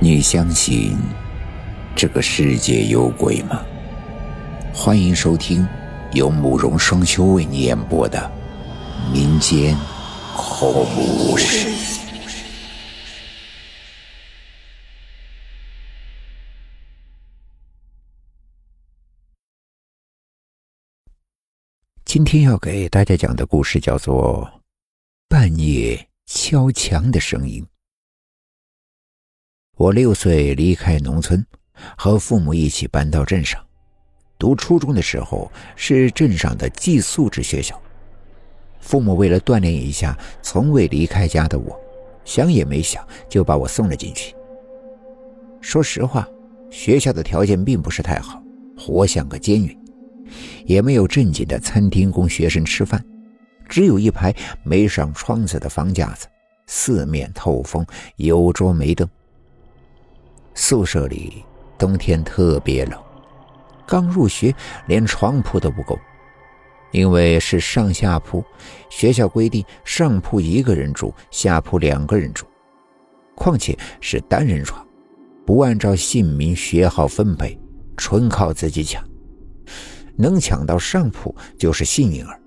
你相信这个世界有鬼吗？欢迎收听由慕容双修为你演播的民间恐怖故事。今天要给大家讲的故事叫做《半夜敲墙的声音》。我六岁离开农村，和父母一起搬到镇上。读初中的时候是镇上的寄宿制学校。父母为了锻炼一下从未离开家的我，想也没想就把我送了进去。说实话，学校的条件并不是太好，活像个监狱，也没有正经的餐厅供学生吃饭，只有一排没上窗子的方架子，四面透风，有桌没凳。宿舍里冬天特别冷，刚入学连床铺都不够，因为是上下铺，学校规定上铺一个人住，下铺两个人住。况且是单人床，不按照姓名学号分配，纯靠自己抢。能抢到上铺就是幸运儿，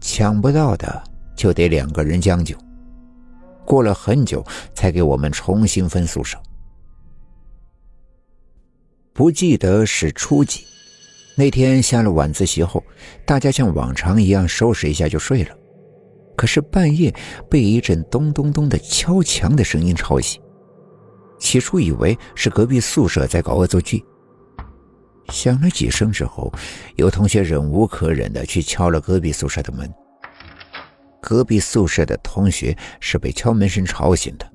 抢不到的就得两个人将就。过了很久才给我们重新分宿舍。不记得是初几，那天下了晚自习后，大家像往常一样收拾一下就睡了。可是半夜被一阵咚咚咚的敲墙的声音吵醒，起初以为是隔壁宿舍在搞恶作剧。响了几声之后，有同学忍无可忍的去敲了隔壁宿舍的门。隔壁宿舍的同学是被敲门声吵醒的，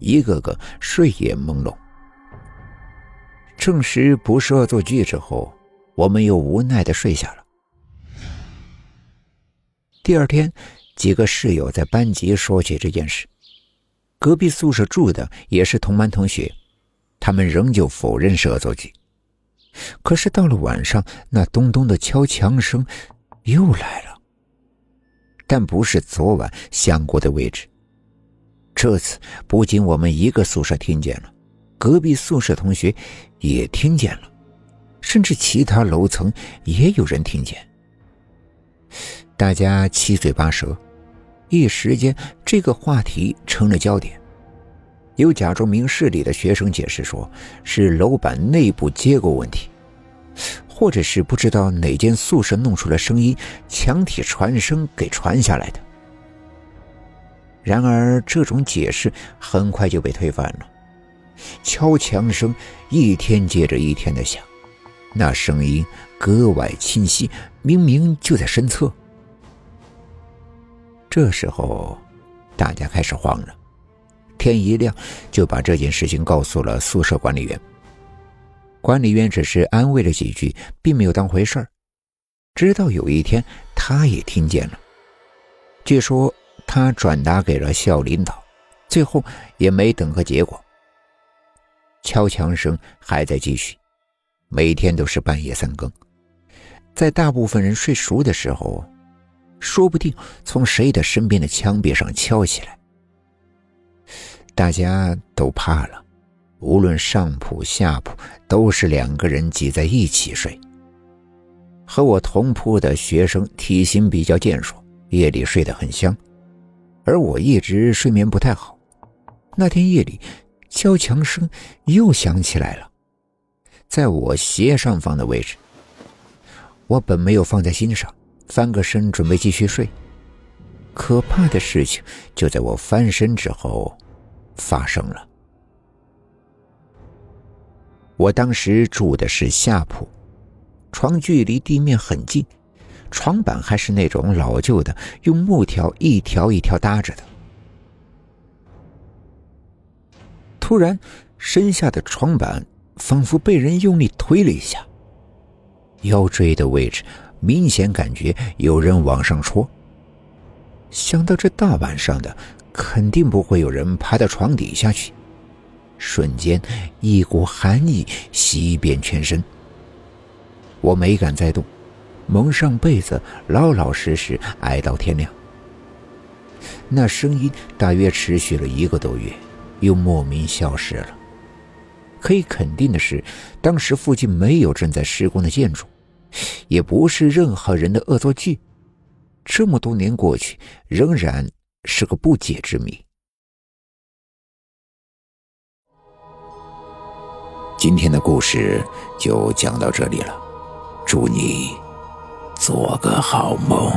一个个睡眼朦胧。证实不是恶作剧之后，我们又无奈的睡下了。第二天，几个室友在班级说起这件事，隔壁宿舍住的也是同班同学，他们仍旧否认是恶作剧。可是到了晚上，那咚咚的敲墙声又来了，但不是昨晚响过的位置。这次不仅我们一个宿舍听见了。隔壁宿舍同学也听见了，甚至其他楼层也有人听见。大家七嘴八舌，一时间这个话题成了焦点。有假装明事理的学生解释说，是楼板内部结构问题，或者是不知道哪间宿舍弄出了声音，墙体传声给传下来的。然而，这种解释很快就被推翻了。敲墙声一天接着一天的响，那声音格外清晰，明明就在身侧。这时候，大家开始慌了。天一亮，就把这件事情告诉了宿舍管理员。管理员只是安慰了几句，并没有当回事儿。直到有一天，他也听见了。据说他转达给了校领导，最后也没等个结果。敲墙声还在继续，每天都是半夜三更，在大部分人睡熟的时候，说不定从谁的身边的墙壁上敲起来。大家都怕了，无论上铺下铺，都是两个人挤在一起睡。和我同铺的学生体型比较健硕，夜里睡得很香，而我一直睡眠不太好。那天夜里。敲墙声又响起来了，在我斜上方的位置。我本没有放在心上，翻个身准备继续睡。可怕的事情就在我翻身之后发生了。我当时住的是下铺，床距离地面很近，床板还是那种老旧的，用木条一条一条搭着的。突然，身下的床板仿佛被人用力推了一下，腰椎的位置明显感觉有人往上戳。想到这大晚上的，肯定不会有人爬到床底下去，瞬间一股寒意袭遍全身。我没敢再动，蒙上被子，老老实实挨到天亮。那声音大约持续了一个多月。又莫名消失了，可以肯定的是，当时附近没有正在施工的建筑，也不是任何人的恶作剧。这么多年过去，仍然是个不解之谜。今天的故事就讲到这里了，祝你做个好梦。